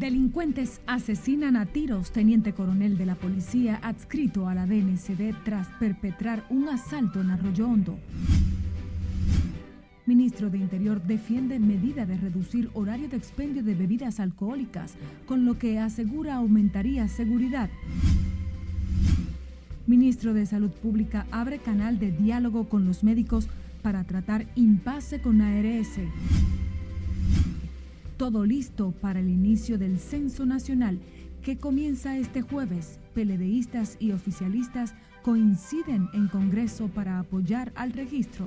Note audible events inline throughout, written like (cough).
Delincuentes asesinan a tiros teniente coronel de la policía adscrito a la DNCD tras perpetrar un asalto en Arroyo Hondo. Ministro de Interior defiende medida de reducir horario de expendio de bebidas alcohólicas, con lo que asegura aumentaría seguridad. Ministro de Salud Pública abre canal de diálogo con los médicos para tratar impasse con ARS. Todo listo para el inicio del censo nacional que comienza este jueves. Peledeístas y oficialistas coinciden en Congreso para apoyar al registro.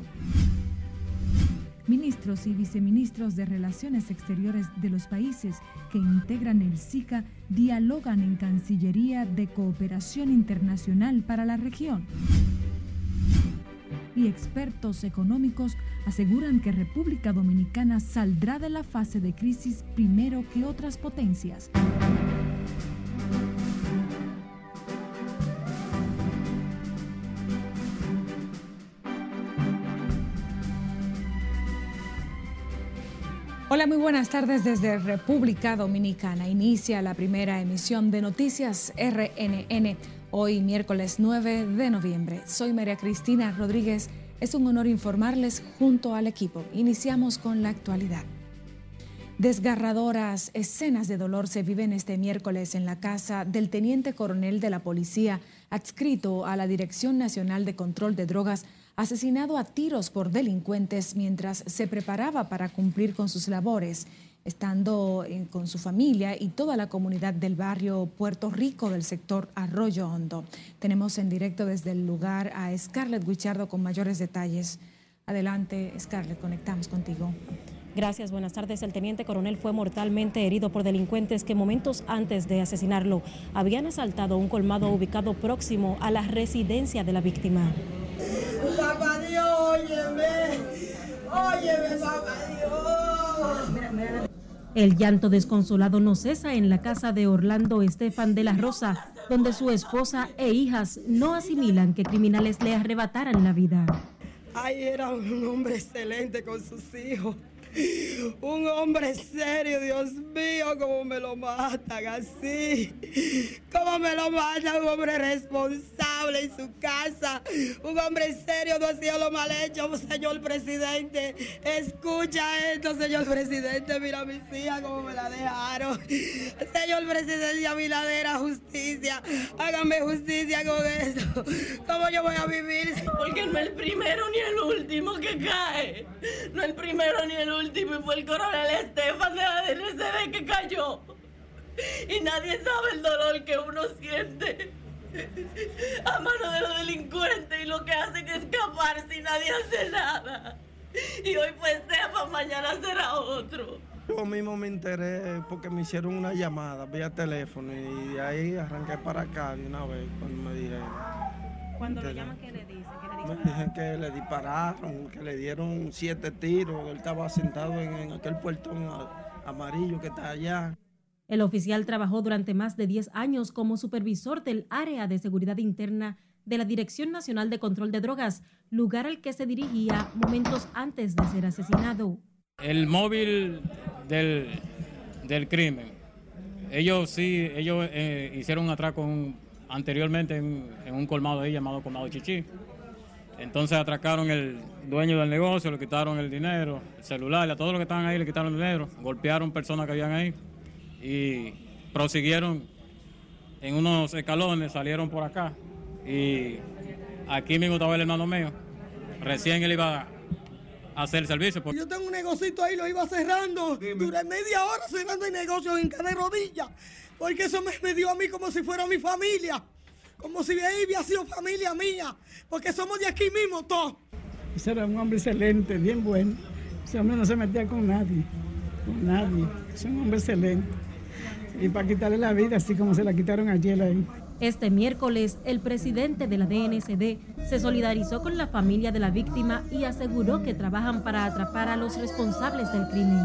Ministros y viceministros de Relaciones Exteriores de los países que integran el SICA dialogan en Cancillería de Cooperación Internacional para la región. Y expertos económicos aseguran que República Dominicana saldrá de la fase de crisis primero que otras potencias. Hola, muy buenas tardes desde República Dominicana. Inicia la primera emisión de Noticias RNN hoy miércoles 9 de noviembre. Soy María Cristina Rodríguez. Es un honor informarles junto al equipo. Iniciamos con la actualidad. Desgarradoras escenas de dolor se viven este miércoles en la casa del teniente coronel de la policía adscrito a la Dirección Nacional de Control de Drogas asesinado a tiros por delincuentes mientras se preparaba para cumplir con sus labores, estando con su familia y toda la comunidad del barrio Puerto Rico del sector Arroyo Hondo. Tenemos en directo desde el lugar a Scarlett Guichardo con mayores detalles. Adelante, Scarlett, conectamos contigo. Gracias, buenas tardes. El teniente coronel fue mortalmente herido por delincuentes que momentos antes de asesinarlo habían asaltado un colmado ubicado próximo a la residencia de la víctima. Papá Dios, óyeme. Óyeme, papá Dios. El llanto desconsolado no cesa en la casa de Orlando Estefan de la Rosa, donde su esposa e hijas no asimilan que criminales le arrebataran la vida. Ay, era un hombre excelente con sus hijos. (laughs) Un hombre serio, Dios mío, cómo me lo matan así. Cómo me lo matan, un hombre responsable en su casa. Un hombre serio, no hacía lo mal hecho, señor presidente. Escucha esto, señor presidente. Mira a mis hijas cómo me la dejaron. Señor presidente, a mi ladera justicia. Hágame justicia con esto. ¿Cómo yo voy a vivir? Porque no es el primero ni el último que cae. No es el primero ni el último último fue el coronel Estefan de la DNCD que cayó. Y nadie sabe el dolor que uno siente a mano de los delincuentes y lo que hacen es escapar si nadie hace nada. Y hoy fue Estefan, mañana será otro. Yo mismo me enteré porque me hicieron una llamada vía teléfono y de ahí arranqué para acá de una vez cuando me dijeron. Cuando lo llaman, ¿qué le? Me dijeron que le dispararon, que le dieron siete tiros. Él estaba sentado en, aquel puertón amarillo que está allá. El oficial trabajó durante más de 10 años como supervisor del área de seguridad interna de la Dirección Nacional de Control de Drogas, lugar al que se dirigía momentos antes de ser asesinado. El móvil del, del crimen. Ellos sí, ellos eh, hicieron un atraco anteriormente en, en, un colmado ahí llamado Colmado Chichi. Entonces atracaron el dueño del negocio, le quitaron el dinero, el celular, a todos los que estaban ahí le quitaron el dinero, golpearon personas que habían ahí y prosiguieron en unos escalones, salieron por acá. Y aquí mismo estaba el hermano mío, recién él iba a hacer el servicio. Yo tengo un negocito ahí, lo iba cerrando, duré media hora cerrando el negocio en cada rodilla, porque eso me, me dio a mí como si fuera mi familia como si ahí hubiera sido familia mía, porque somos de aquí mismo todos. Ese era un hombre excelente, bien bueno. Ese hombre no se metía con nadie, con nadie. Es un hombre excelente. Y para quitarle la vida, así como se la quitaron ayer ahí. Este miércoles, el presidente de la DNCD se solidarizó con la familia de la víctima y aseguró que trabajan para atrapar a los responsables del crimen.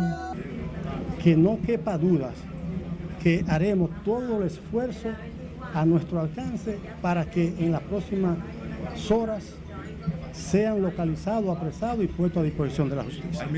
Que no quepa dudas que haremos todo el esfuerzo a nuestro alcance para que en las próximas horas sean localizados, apresados y puestos a disposición de la justicia.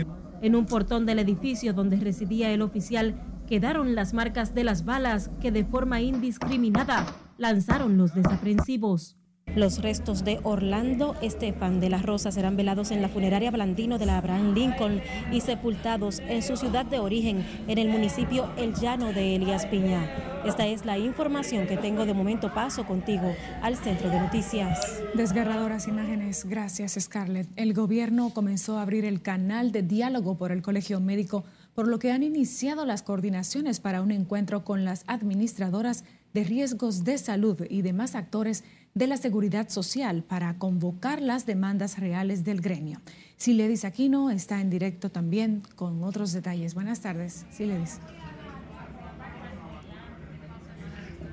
En un portón del edificio donde residía el oficial quedaron las marcas de las balas que de forma indiscriminada lanzaron los desaprensivos. Los restos de Orlando Estefan de la Rosa serán velados en la funeraria Blandino de la Abraham Lincoln y sepultados en su ciudad de origen, en el municipio El Llano de Elías Piña. Esta es la información que tengo de momento. Paso contigo al centro de noticias. Desgarradoras imágenes. Gracias, Scarlett. El gobierno comenzó a abrir el canal de diálogo por el Colegio Médico, por lo que han iniciado las coordinaciones para un encuentro con las administradoras de riesgos de salud y demás actores de la seguridad social para convocar las demandas reales del gremio. Siledis Aquino está en directo también con otros detalles. Buenas tardes, Siledis.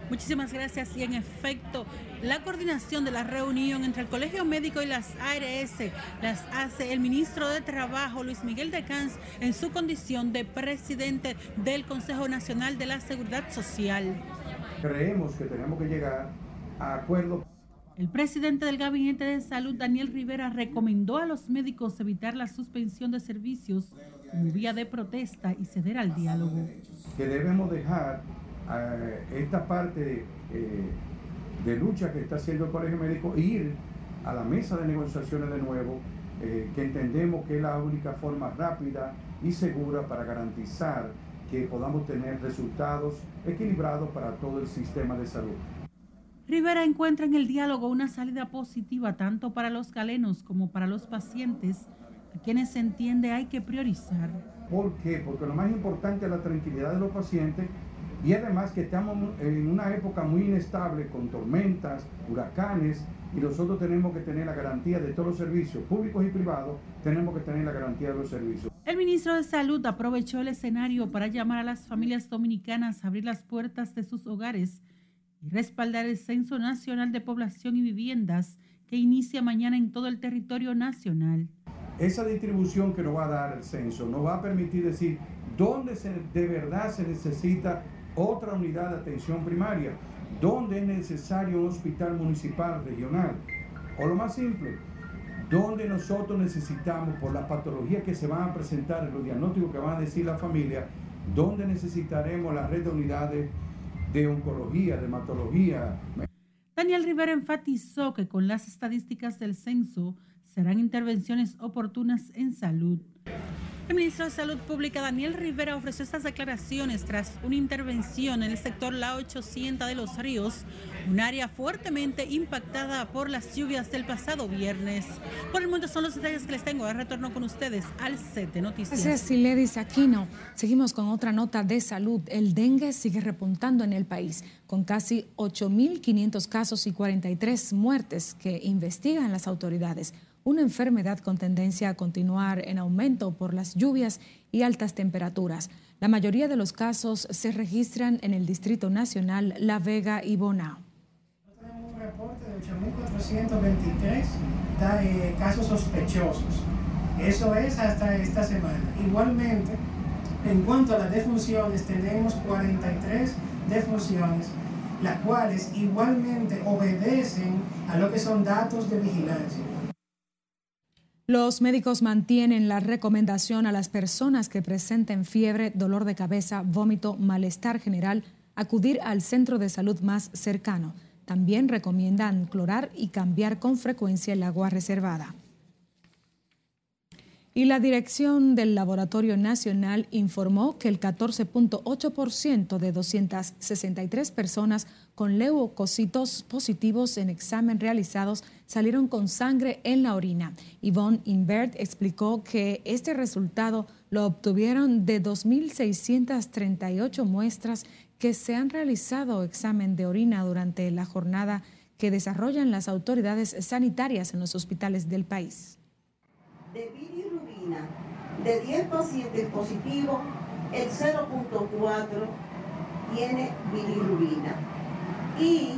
Muchísimas gracias. Y en efecto, la coordinación de la reunión entre el Colegio Médico y las ARS las hace el ministro de Trabajo, Luis Miguel de Cans, en su condición de presidente del Consejo Nacional de la Seguridad Social. Creemos que tenemos que llegar a acuerdos. El presidente del Gabinete de Salud, Daniel Rivera, recomendó a los médicos evitar la suspensión de servicios como vía de protesta y ceder al diálogo. Que debemos dejar esta parte eh, de lucha que está haciendo el Colegio Médico ir a la mesa de negociaciones de nuevo, eh, que entendemos que es la única forma rápida y segura para garantizar que podamos tener resultados equilibrados para todo el sistema de salud. Rivera encuentra en el diálogo una salida positiva tanto para los galenos como para los pacientes, a quienes se entiende hay que priorizar. ¿Por qué? Porque lo más importante es la tranquilidad de los pacientes y además que estamos en una época muy inestable con tormentas, huracanes y nosotros tenemos que tener la garantía de todos los servicios públicos y privados, tenemos que tener la garantía de los servicios. El ministro de Salud aprovechó el escenario para llamar a las familias dominicanas a abrir las puertas de sus hogares y respaldar el Censo Nacional de Población y Viviendas que inicia mañana en todo el territorio nacional. Esa distribución que nos va a dar el censo nos va a permitir decir dónde se, de verdad se necesita otra unidad de atención primaria, dónde es necesario un hospital municipal regional. O lo más simple, donde nosotros necesitamos, por las patologías que se van a presentar, en los diagnósticos que van a decir la familia, donde necesitaremos la red de unidades de oncología, de hematología. Daniel Rivera enfatizó que con las estadísticas del censo serán intervenciones oportunas en salud. El ministro de Salud Pública, Daniel Rivera, ofreció estas declaraciones tras una intervención en el sector La 800 de Los Ríos, un área fuertemente impactada por las lluvias del pasado viernes. Por el momento son los detalles que les tengo. De retorno con ustedes al set noticias. Gracias, Siledis Aquino. Seguimos con otra nota de salud. El dengue sigue repuntando en el país, con casi 8.500 casos y 43 muertes que investigan las autoridades una enfermedad con tendencia a continuar en aumento por las lluvias y altas temperaturas. La mayoría de los casos se registran en el Distrito Nacional La Vega y Bonao. Tenemos un reporte de 8.423 eh, casos sospechosos. Eso es hasta esta semana. Igualmente, en cuanto a las defunciones, tenemos 43 defunciones, las cuales igualmente obedecen a lo que son datos de vigilancia. Los médicos mantienen la recomendación a las personas que presenten fiebre, dolor de cabeza, vómito, malestar general, acudir al centro de salud más cercano. También recomiendan clorar y cambiar con frecuencia el agua reservada. Y la dirección del Laboratorio Nacional informó que el 14.8% de 263 personas con leucocitos positivos en examen realizados salieron con sangre en la orina. Yvonne Invert explicó que este resultado lo obtuvieron de 2.638 muestras que se han realizado examen de orina durante la jornada que desarrollan las autoridades sanitarias en los hospitales del país de 10 pacientes positivos, el 0.4 tiene bilirrubina. Y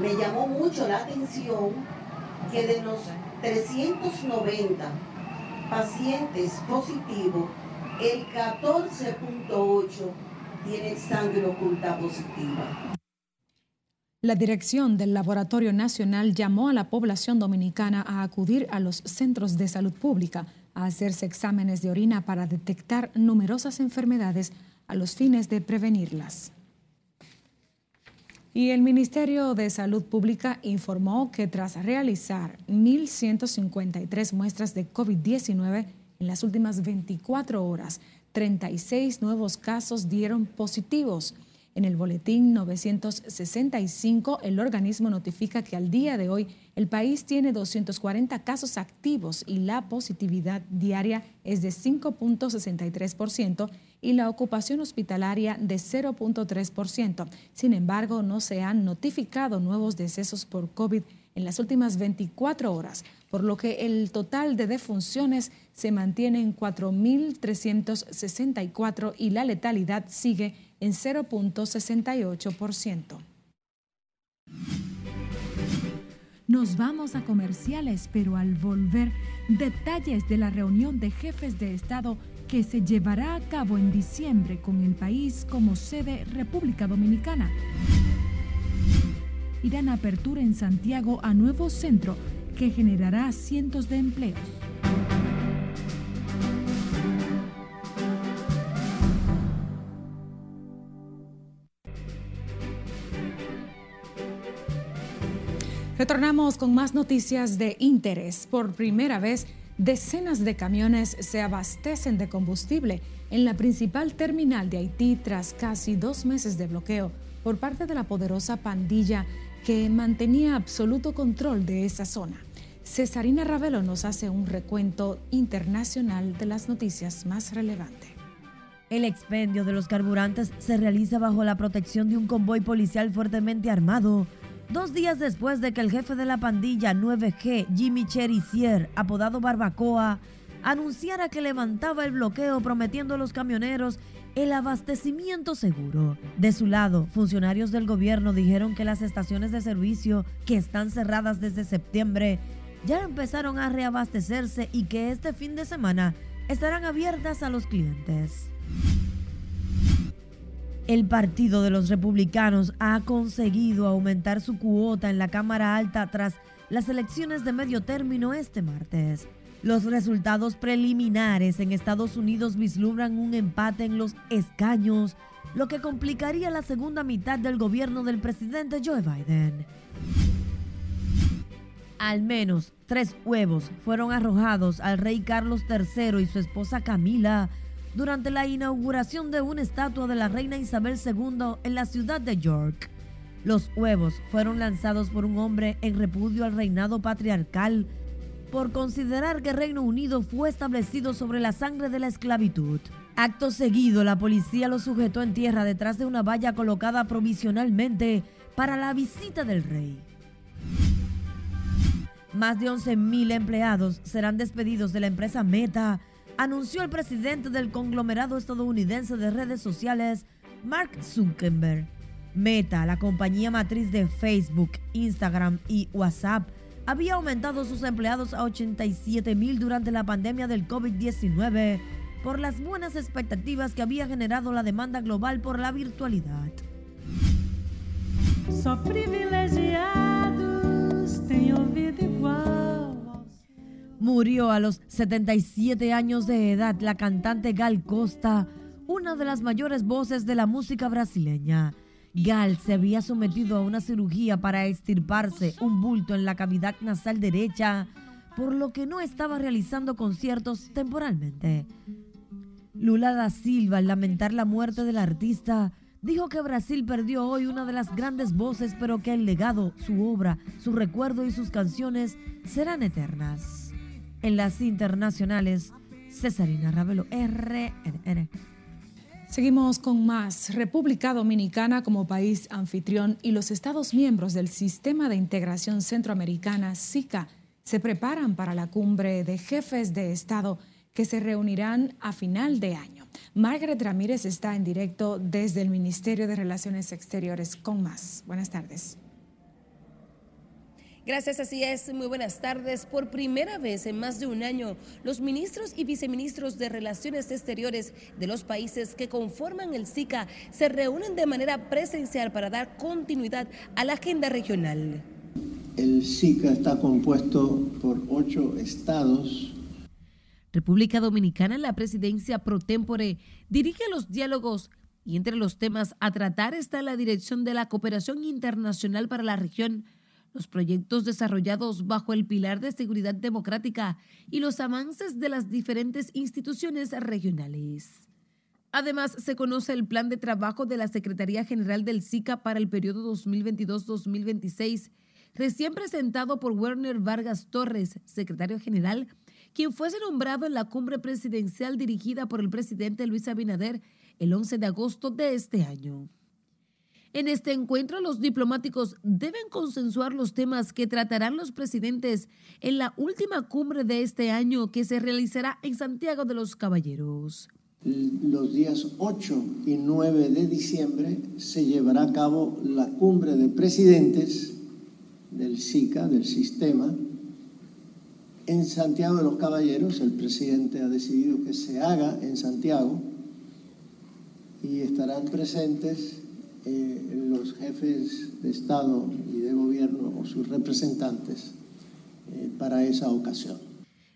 me llamó mucho la atención que de los 390 pacientes positivos, el 14.8 tiene sangre oculta positiva. La dirección del Laboratorio Nacional llamó a la población dominicana a acudir a los centros de salud pública a hacerse exámenes de orina para detectar numerosas enfermedades a los fines de prevenirlas. Y el Ministerio de Salud Pública informó que tras realizar 1.153 muestras de COVID-19 en las últimas 24 horas, 36 nuevos casos dieron positivos. En el boletín 965, el organismo notifica que al día de hoy el país tiene 240 casos activos y la positividad diaria es de 5.63% y la ocupación hospitalaria de 0.3%. Sin embargo, no se han notificado nuevos decesos por COVID en las últimas 24 horas, por lo que el total de defunciones se mantiene en 4.364 y la letalidad sigue en 0.68%. Nos vamos a comerciales, pero al volver, detalles de la reunión de jefes de Estado que se llevará a cabo en diciembre con el país como sede República Dominicana. Irán a apertura en Santiago a nuevo centro que generará cientos de empleos. Retornamos con más noticias de interés. Por primera vez, decenas de camiones se abastecen de combustible en la principal terminal de Haití tras casi dos meses de bloqueo por parte de la poderosa pandilla que mantenía absoluto control de esa zona. Cesarina Ravelo nos hace un recuento internacional de las noticias más relevantes. El expendio de los carburantes se realiza bajo la protección de un convoy policial fuertemente armado Dos días después de que el jefe de la pandilla 9G, Jimmy Cherisier, apodado Barbacoa, anunciara que levantaba el bloqueo prometiendo a los camioneros el abastecimiento seguro. De su lado, funcionarios del gobierno dijeron que las estaciones de servicio, que están cerradas desde septiembre, ya empezaron a reabastecerse y que este fin de semana estarán abiertas a los clientes. El Partido de los Republicanos ha conseguido aumentar su cuota en la Cámara Alta tras las elecciones de medio término este martes. Los resultados preliminares en Estados Unidos vislumbran un empate en los escaños, lo que complicaría la segunda mitad del gobierno del presidente Joe Biden. Al menos tres huevos fueron arrojados al rey Carlos III y su esposa Camila durante la inauguración de una estatua de la reina Isabel II en la ciudad de York. Los huevos fueron lanzados por un hombre en repudio al reinado patriarcal por considerar que Reino Unido fue establecido sobre la sangre de la esclavitud. Acto seguido, la policía lo sujetó en tierra detrás de una valla colocada provisionalmente para la visita del rey. Más de 11.000 empleados serán despedidos de la empresa Meta anunció el presidente del conglomerado estadounidense de redes sociales, Mark Zuckerberg. Meta, la compañía matriz de Facebook, Instagram y WhatsApp, había aumentado sus empleados a 87 mil durante la pandemia del COVID-19 por las buenas expectativas que había generado la demanda global por la virtualidad. Murió a los 77 años de edad la cantante Gal Costa, una de las mayores voces de la música brasileña. Gal se había sometido a una cirugía para extirparse un bulto en la cavidad nasal derecha, por lo que no estaba realizando conciertos temporalmente. Lula da Silva, al lamentar la muerte del artista, dijo que Brasil perdió hoy una de las grandes voces, pero que el legado, su obra, su recuerdo y sus canciones serán eternas en las internacionales. Cesarina Ravelo, RNN. Seguimos con más. República Dominicana como país anfitrión y los Estados miembros del Sistema de Integración Centroamericana, SICA, se preparan para la cumbre de jefes de Estado que se reunirán a final de año. Margaret Ramírez está en directo desde el Ministerio de Relaciones Exteriores con más. Buenas tardes. Gracias, así es. Muy buenas tardes. Por primera vez en más de un año, los ministros y viceministros de Relaciones Exteriores de los países que conforman el SICA se reúnen de manera presencial para dar continuidad a la agenda regional. El SICA está compuesto por ocho estados. República Dominicana, la presidencia pro tempore, dirige los diálogos Y entre los temas a tratar está la dirección de la cooperación internacional para la región, los proyectos desarrollados bajo el pilar de seguridad democrática y los avances de las diferentes instituciones regionales. Además, se conoce el plan de trabajo de la Secretaría General del SICA para el periodo 2022-2026, recién presentado por Werner Vargas Torres, secretario general, quien fuese nombrado en la cumbre presidencial dirigida por el presidente Luis Abinader el 11 de agosto de este año. En este encuentro, los diplomáticos deben consensuar los temas que tratarán los presidentes en la última cumbre de este año que se realizará en Santiago de los Caballeros. Los días 8 y 9 de diciembre se llevará a cabo la cumbre de presidentes del SICA, del sistema, en Santiago de los Caballeros. El presidente ha decidido que se haga en Santiago y estarán presentes eh, los jefes de Estado y de gobierno o sus representantes eh, para esa ocasión.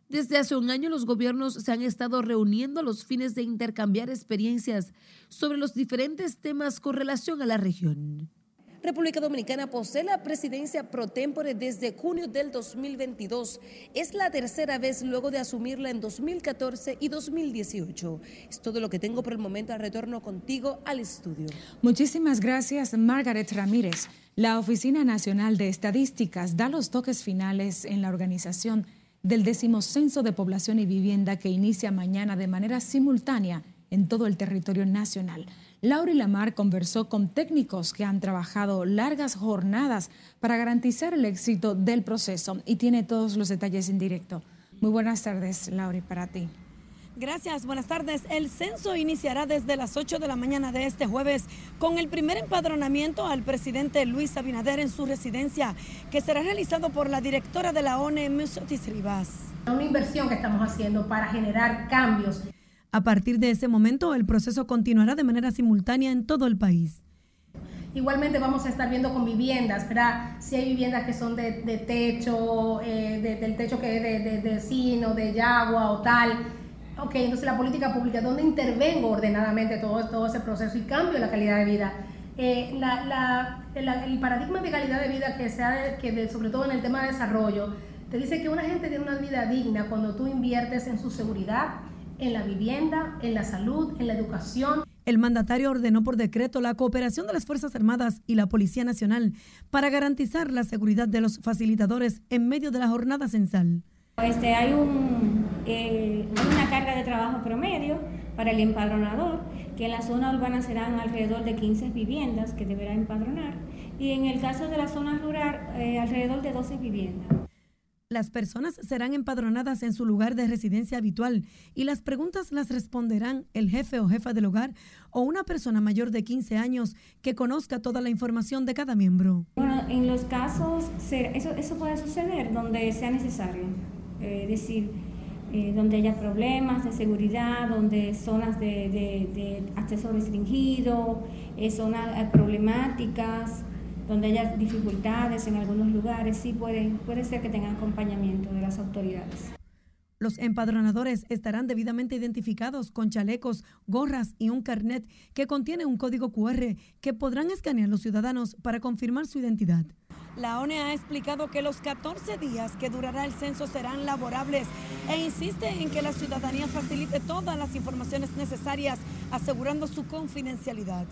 Desde hace un año los gobiernos se han estado reuniendo a los fines de intercambiar experiencias sobre los diferentes temas con relación a la región. República Dominicana posee la presidencia pro tempore desde junio del 2022. Es la tercera vez luego de asumirla en 2014 y 2018. Es todo lo que tengo por el momento. Al retorno contigo al estudio. Muchísimas gracias, Margaret Ramírez. La Oficina Nacional de Estadísticas da los toques finales en la organización del decimocenso de población y vivienda que inicia mañana de manera simultánea en todo el territorio nacional. Laura Lamar conversó con técnicos que han trabajado largas jornadas para garantizar el éxito del proceso y tiene todos los detalles en directo. Muy buenas tardes, Laura, para ti. Gracias, buenas tardes. El censo iniciará desde las 8 de la mañana de este jueves con el primer empadronamiento al presidente Luis Abinader en su residencia, que será realizado por la directora de la ONE, Musotis Rivas. Una inversión que estamos haciendo para generar cambios a partir de ese momento, el proceso continuará de manera simultánea en todo el país. Igualmente vamos a estar viendo con viviendas, ¿verdad? Si hay viviendas que son de, techo, eh, del techo que es de, de, de de yagua o tal. Ok, entonces la política pública, ¿dónde intervengo ordenadamente todo, todo ese proceso y cambio la calidad de vida? Eh, el paradigma de calidad de vida que se ha, que sobre todo en el tema de desarrollo, te dice que una gente tiene una vida digna cuando tú inviertes en su seguridad, en la vivienda, en la salud, en la educación. El mandatario ordenó por decreto la cooperación de las Fuerzas Armadas y la Policía Nacional para garantizar la seguridad de los facilitadores en medio de la jornada censal. Este, hay eh, una carga de trabajo promedio para el empadronador, que en la zona urbana serán alrededor de 15 viviendas que deberá empadronar, y en el caso de la zona rural, eh, alrededor de 12 viviendas. Las personas serán empadronadas en su lugar de residencia habitual y las preguntas las responderán el jefe o jefa del hogar o una persona mayor de 15 años que conozca toda la información de cada miembro. Bueno, en los casos, eso, eso puede suceder donde sea necesario. Eh, decir, eh, donde haya problemas de seguridad, donde zonas de, acceso restringido, eh, zonas problemáticas donde haya dificultades en algunos lugares, sí puede, puede ser que tengan acompañamiento de las autoridades. Los empadronadores estarán debidamente identificados con chalecos, gorras y un carnet que contiene un código QR que podrán escanear los ciudadanos para confirmar su identidad. La ONE ha explicado que los 14 días que durará el censo serán laborables e insiste en que la ciudadanía facilite todas las informaciones necesarias, asegurando su confidencialidad.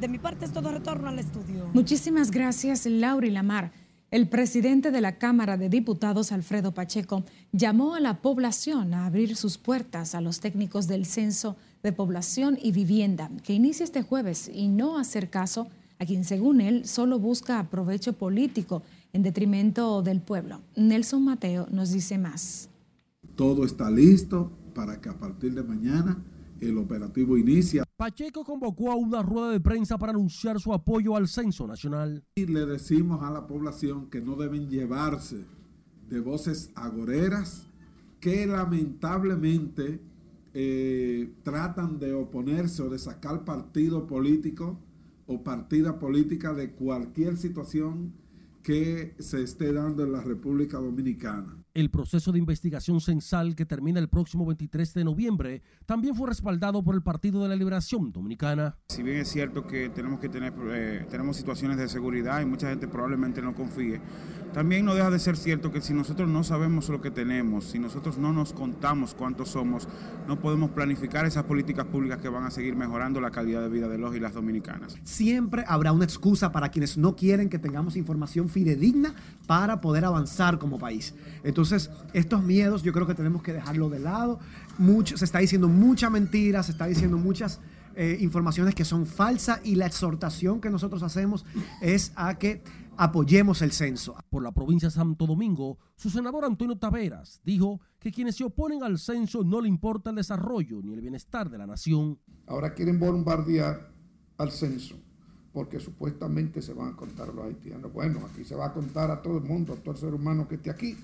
De mi parte es todo retorno al estudio. Muchísimas gracias, Laura y Lamar. El presidente de la Cámara de Diputados, Alfredo Pacheco, llamó a la población a abrir sus puertas a los técnicos del Censo de Población y Vivienda, que inicia este jueves, y no hacer caso a quien, según él, solo busca aprovecho político en detrimento del pueblo. Nelson Mateo nos dice más. Todo está listo para que a partir de mañana el operativo inicia. Pacheco convocó a una rueda de prensa para anunciar su apoyo al censo nacional. Y le decimos a la población que no deben llevarse de voces agoreras que lamentablemente eh, tratan de oponerse o de sacar partido político o partida política de cualquier situación que se esté dando en la República Dominicana. El proceso de investigación censal que termina el próximo 23 de noviembre también fue respaldado por el Partido de la Liberación Dominicana. Si bien es cierto que tenemos que tener eh, tenemos situaciones de seguridad y mucha gente probablemente no confíe, también no deja de ser cierto que si nosotros no sabemos lo que tenemos, si nosotros no nos contamos cuántos somos, no podemos planificar esas políticas públicas que van a seguir mejorando la calidad de vida de los y las dominicanas. Siempre habrá una excusa para quienes no quieren que tengamos información fidedigna para poder avanzar como país. Entonces, estos miedos yo creo que tenemos que dejarlo de lado. Mucho, se está diciendo mucha mentira, se está diciendo muchas eh, informaciones que son falsas y la exhortación que nosotros hacemos es a que apoyemos el censo. Por la provincia de Santo Domingo, su senador Antonio Taveras dijo que quienes se oponen al censo no le importa el desarrollo ni el bienestar de la nación. Ahora quieren bombardear al censo porque supuestamente se van a contar los haitianos. Bueno, aquí se va a contar a todo el mundo, a todo el ser humano que esté aquí,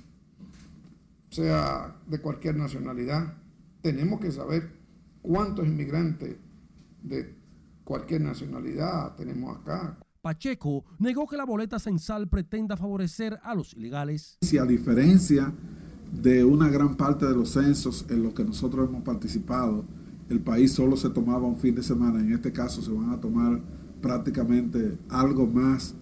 sea de cualquier nacionalidad. Tenemos que saber cuántos inmigrantes de cualquier nacionalidad tenemos acá. Pacheco negó que la boleta censal pretenda favorecer a los ilegales. Si a diferencia de una gran parte de los censos en los que nosotros hemos participado, el país solo se tomaba un fin de semana, en este caso se van a tomar prácticamente algo más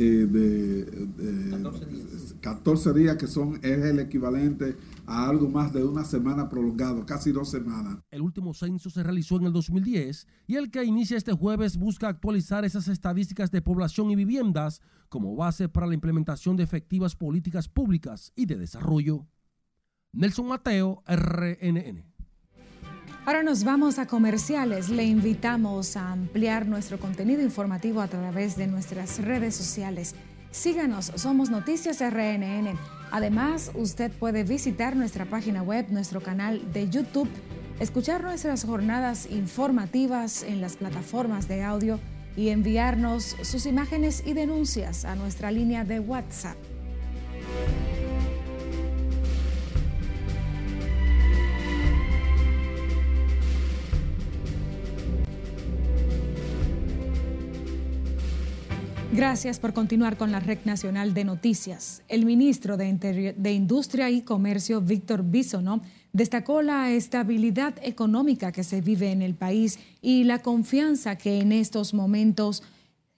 eh, de, de 14, días. 14 días, que son es el equivalente a algo más de una semana prolongado, casi dos semanas. El último censo se realizó en el 2010 y el que inicia este jueves busca actualizar esas estadísticas de población y viviendas como base para la implementación de efectivas políticas públicas y de desarrollo. Nelson Mateo, RNN. Ahora nos vamos a comerciales. Le invitamos a ampliar nuestro contenido informativo a través de nuestras redes sociales. Síganos, somos Noticias RNN. Además, usted puede visitar nuestra página web, nuestro canal de YouTube, escuchar nuestras jornadas informativas en las plataformas de audio y enviarnos sus imágenes y denuncias a nuestra línea de WhatsApp. Gracias por continuar con la Red Nacional de Noticias. El ministro de, Industria y Comercio, Víctor Bisonó, destacó la estabilidad económica que se vive en el país y la confianza que en estos momentos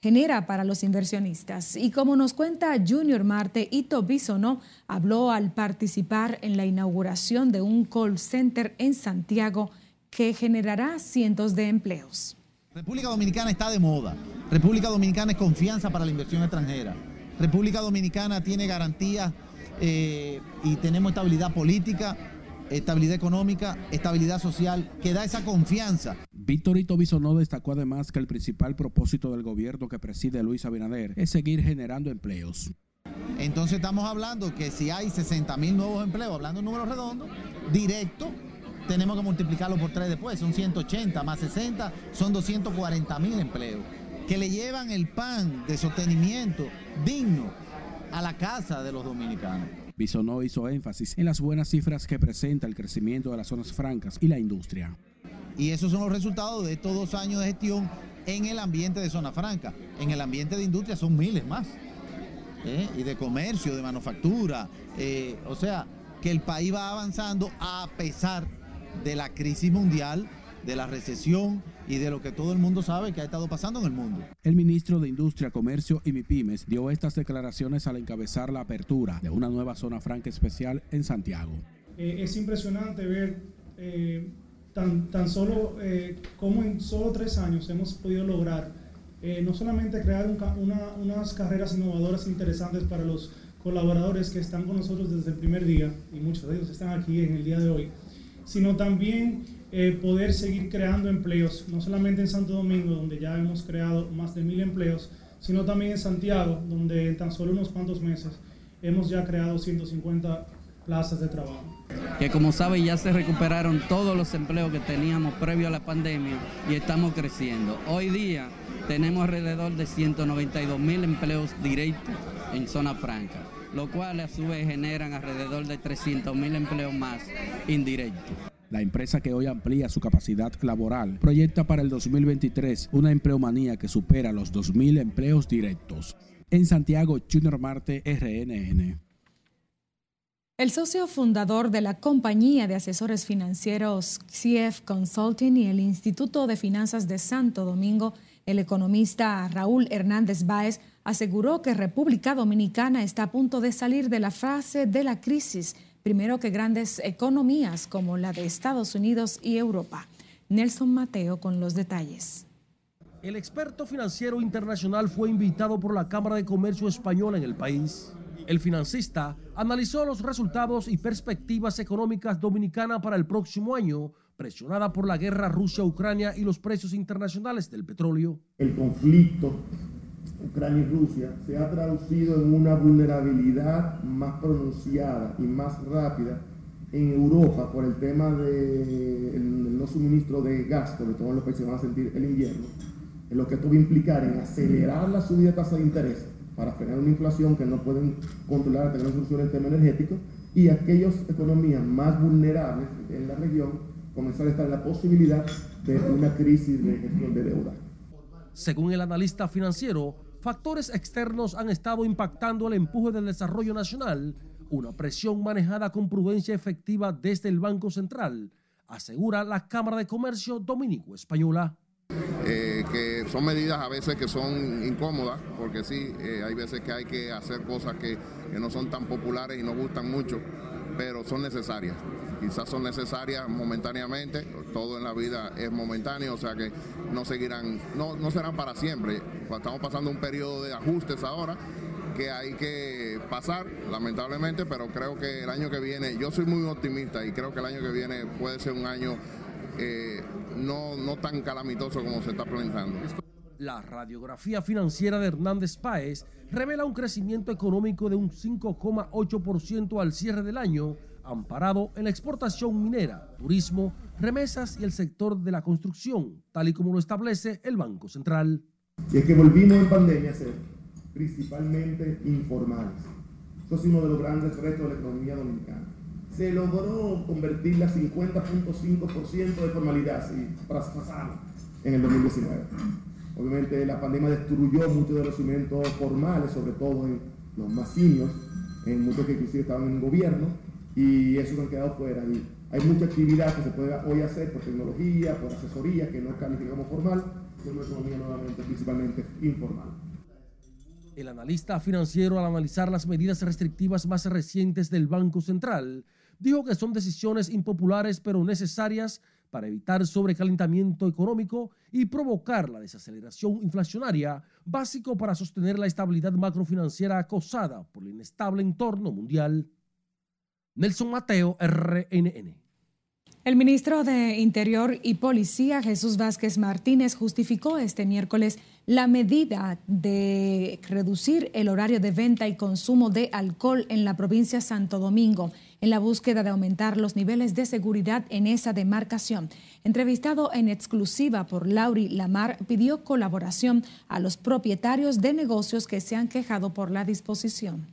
genera para los inversionistas. Y como nos cuenta Junior Marte, Ito Bisonó habló al participar en la inauguración de un call center en Santiago que generará cientos de empleos. República Dominicana está de moda. República Dominicana es confianza para la inversión extranjera. República Dominicana tiene garantías eh, y tenemos estabilidad política, estabilidad económica, estabilidad social, que da esa confianza. Víctor Ito Bisonó destacó además que el principal propósito del gobierno que preside Luis Abinader es seguir generando empleos. Entonces estamos hablando que si hay 60 mil nuevos empleos, hablando en números redondos, directo, tenemos que multiplicarlo por tres después, son 180 más 60, son 240 mil empleos, que le llevan el pan de sostenimiento digno a la casa de los dominicanos. Bisonó hizo énfasis en las buenas cifras que presenta el crecimiento de las zonas francas y la industria. Y esos son los resultados de estos dos años de gestión en el ambiente de zona franca. En el ambiente de industria son miles más. ¿eh? Y de comercio, de manufactura. Eh, o sea, que el país va avanzando a pesar de la crisis mundial, de la recesión y de lo que todo el mundo sabe que ha estado pasando en el mundo. El ministro de Industria, Comercio y MIPIMES dio estas declaraciones al encabezar la apertura de una nueva zona franca especial en Santiago. Eh, es impresionante ver eh, tan, tan solo eh, cómo en solo tres años hemos podido lograr no solamente crear un, una, unas carreras innovadoras interesantes para los colaboradores que están con nosotros desde el primer día, y muchos de ellos están aquí en el día de hoy, sino también eh, poder seguir creando empleos, no solamente en Santo Domingo, donde ya hemos creado más de mil empleos, sino también en Santiago, donde en tan solo unos cuantos meses hemos ya creado 150 plazas de trabajo. Que como saben ya se recuperaron todos los empleos que teníamos previo a la pandemia y estamos creciendo. Hoy día tenemos alrededor de 192 mil empleos directos en zona franca lo cual a su vez generan alrededor de 300 mil empleos más indirectos. La empresa que hoy amplía su capacidad laboral proyecta para el 2023 una empleomanía que supera los 2.000 empleos directos. En Santiago, Junior Marte, RNN. El socio fundador de la compañía de asesores financieros CIEF Consulting y el Instituto de Finanzas de Santo Domingo, el economista Raúl Hernández Báez, aseguró que República Dominicana está a punto de salir de la fase de la crisis, primero que grandes economías como la de Estados Unidos y Europa. Nelson Mateo con los detalles. El experto financiero internacional fue invitado por la Cámara de Comercio Española en el país. El financista analizó los resultados y perspectivas económicas dominicanas para el próximo año, presionada por la guerra Rusia-Ucrania y los precios internacionales del petróleo. El conflicto Ucrania y Rusia se ha traducido en una vulnerabilidad más pronunciada y más rápida en Europa por el tema del no suministro de gas, sobre todo en los países van a sentir el invierno, en lo que esto va a implicar en acelerar la subida de tasa de interés para frenar una inflación que no pueden controlar hasta que no solucione el tema energético y aquellas economías más vulnerables en la región comenzar a estar en la posibilidad de una crisis de gestión de deuda. Según el analista financiero, factores externos han estado impactando el empuje del desarrollo nacional, una presión manejada con prudencia efectiva desde el Banco Central, asegura la Cámara de Comercio Dominico Española. Eh, que son medidas a veces que son incómodas, porque sí, eh, hay veces que hay que hacer cosas que, que no son tan populares y no gustan mucho, pero son necesarias quizás son necesarias momentáneamente, todo en la vida es momentáneo, o sea que no seguirán, no, no serán para siempre. Estamos pasando un periodo de ajustes ahora que hay que pasar, lamentablemente, pero creo que el año que viene, yo soy muy optimista y creo que el año que viene puede ser un año eh, no, no tan calamitoso como se está planteando. La radiografía financiera de Hernández Páez revela un crecimiento económico de un 5,8% al cierre del año amparado en la exportación minera, turismo, remesas y el sector de la construcción, tal y como lo establece el Banco Central. Y es que volvimos en pandemia a ser principalmente informales. Eso es uno de los grandes retos de la economía dominicana. Se logró convertir la 50.5% de formalidad, sí, traspasado en el 2019. Obviamente la pandemia destruyó muchos de los cimientos formales, sobre todo en los más seniors, en muchos que inclusive estaban en gobierno, y eso no han quedado fuera. Y hay mucha actividad que se puede hoy hacer por tecnología, por asesoría, que no calificamos formal, es una economía nuevamente principalmente informal. El analista financiero al analizar las medidas restrictivas más recientes del Banco Central dijo que son decisiones impopulares pero necesarias para evitar sobrecalentamiento económico y provocar la desaceleración inflacionaria, básico para sostener la estabilidad macrofinanciera acosada por el inestable entorno mundial. Nelson Mateo, RNN. El ministro de Interior y Policía, Jesús Vázquez Martínez, justificó este miércoles la medida de reducir el horario de venta y consumo de alcohol en la provincia de Santo Domingo, en la búsqueda de aumentar los niveles de seguridad en esa demarcación. Entrevistado en exclusiva por Lauri Lamar, pidió colaboración a los propietarios de negocios que se han quejado por la disposición.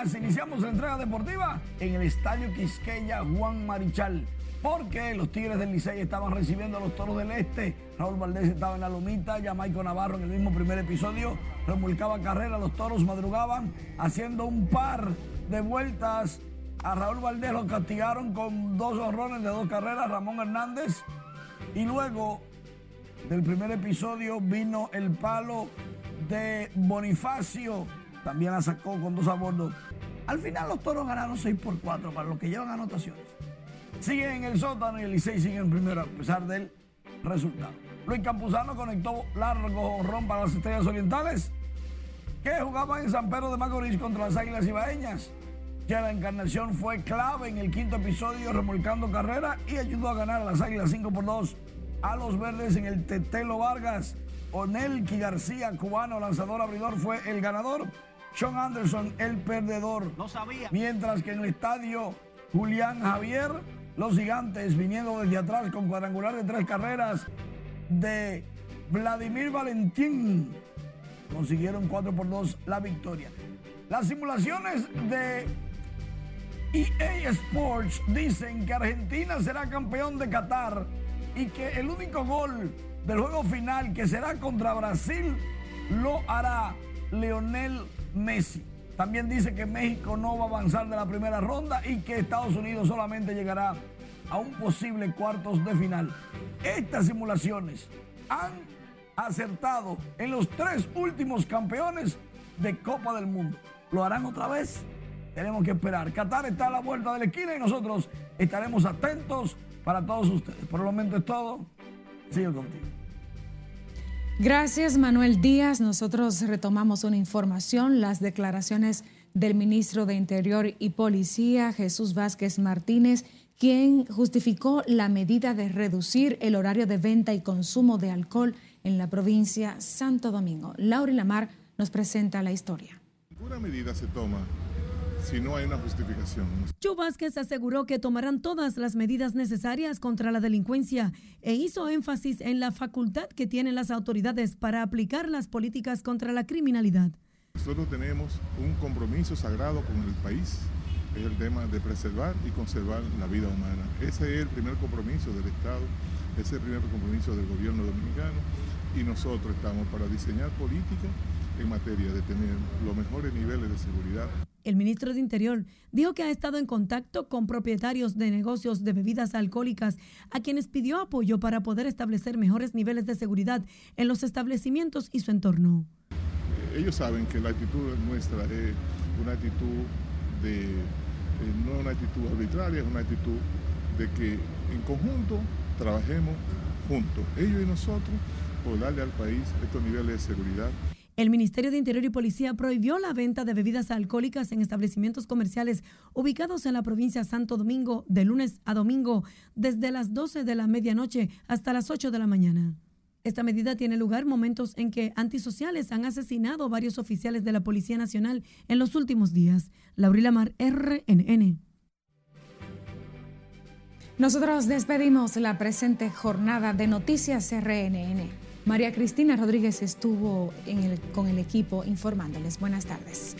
Iniciamos la entrega deportiva en el Estadio Quisqueya Juan Marichal. Porque los Tigres del Licey estaban recibiendo a los Toros del Este. Raúl Valdés estaba en la lomita, ya Maico Navarro en el mismo primer episodio remolcaba carrera, los Toros madrugaban haciendo un par de vueltas. A Raúl Valdés lo castigaron con dos horrones de dos carreras, Ramón Hernández. Y luego del primer episodio vino el palo de Bonifacio también la sacó con dos a bordo. Al final los toros ganaron 6 por 4 para los que llevan anotaciones. Siguen en el sótano y el Licey sigue en primero a pesar del resultado. Luis Campuzano conectó largo honrón para las estrellas orientales que jugaban en San Pedro de Macorís contra las Águilas Ibaeñas. Ya la encarnación fue clave en el quinto episodio remolcando carrera y ayudó a ganar a las Águilas 5 por 2 a los verdes en el Tetelo Vargas. Onelki García, cubano, lanzador abridor, fue el ganador. Sean Anderson, el perdedor. No sabía. Mientras que en el estadio Julián Javier, los gigantes viniendo desde atrás con cuadrangular de tres carreras de Vladimir Valentín consiguieron 4 por 2 la victoria. Las simulaciones de EA Sports dicen que Argentina será campeón de Qatar y que el único gol del juego final que será contra Brasil lo hará Leonel Messi. También dice que México no va a avanzar de la primera ronda y que Estados Unidos solamente llegará a un posible cuartos de final. Estas simulaciones han acertado en los tres últimos campeones de Copa del Mundo. ¿Lo harán otra vez? Tenemos que esperar. Qatar está a la vuelta de la esquina y nosotros estaremos atentos para todos ustedes. Por el momento es todo. Sigo contigo. Gracias, Manuel Díaz. Nosotros retomamos una información, las declaraciones del ministro de Interior y Policía, Jesús Vázquez Martínez, quien justificó la medida de reducir el horario de venta y consumo de alcohol en la provincia Santo Domingo. Laura Lamar nos presenta la historia. Ninguna medida se toma si no hay una justificación. Chu Vázquez aseguró que tomarán todas las medidas necesarias contra la delincuencia e hizo énfasis en la facultad que tienen las autoridades para aplicar las políticas contra la criminalidad. Nosotros tenemos un compromiso sagrado con el país, es el tema de preservar y conservar la vida humana. Ese es el primer compromiso del Estado, ese es el primer compromiso del gobierno dominicano y nosotros estamos para diseñar políticas en materia de tener los mejores niveles de seguridad. El ministro de Interior dijo que ha estado en contacto con propietarios de negocios de bebidas alcohólicas a quienes pidió apoyo para poder establecer mejores niveles de seguridad en los establecimientos y su entorno. Ellos saben que la actitud nuestra es una actitud de, eh, no una actitud arbitraria, es una actitud de que en conjunto trabajemos juntos, ellos y nosotros, por darle al país estos niveles de seguridad. El Ministerio de Interior y Policía prohibió la venta de bebidas alcohólicas en establecimientos comerciales ubicados en la provincia de Santo Domingo de lunes a domingo desde las 12 de la medianoche hasta las 8 de la mañana. Esta medida tiene lugar momentos en que antisociales han asesinado varios oficiales de la Policía Nacional en los últimos días. Laurila Mar, RNN. Nosotros despedimos la presente jornada de Noticias RNN. María Cristina Rodríguez estuvo con el equipo informándoles. Buenas tardes.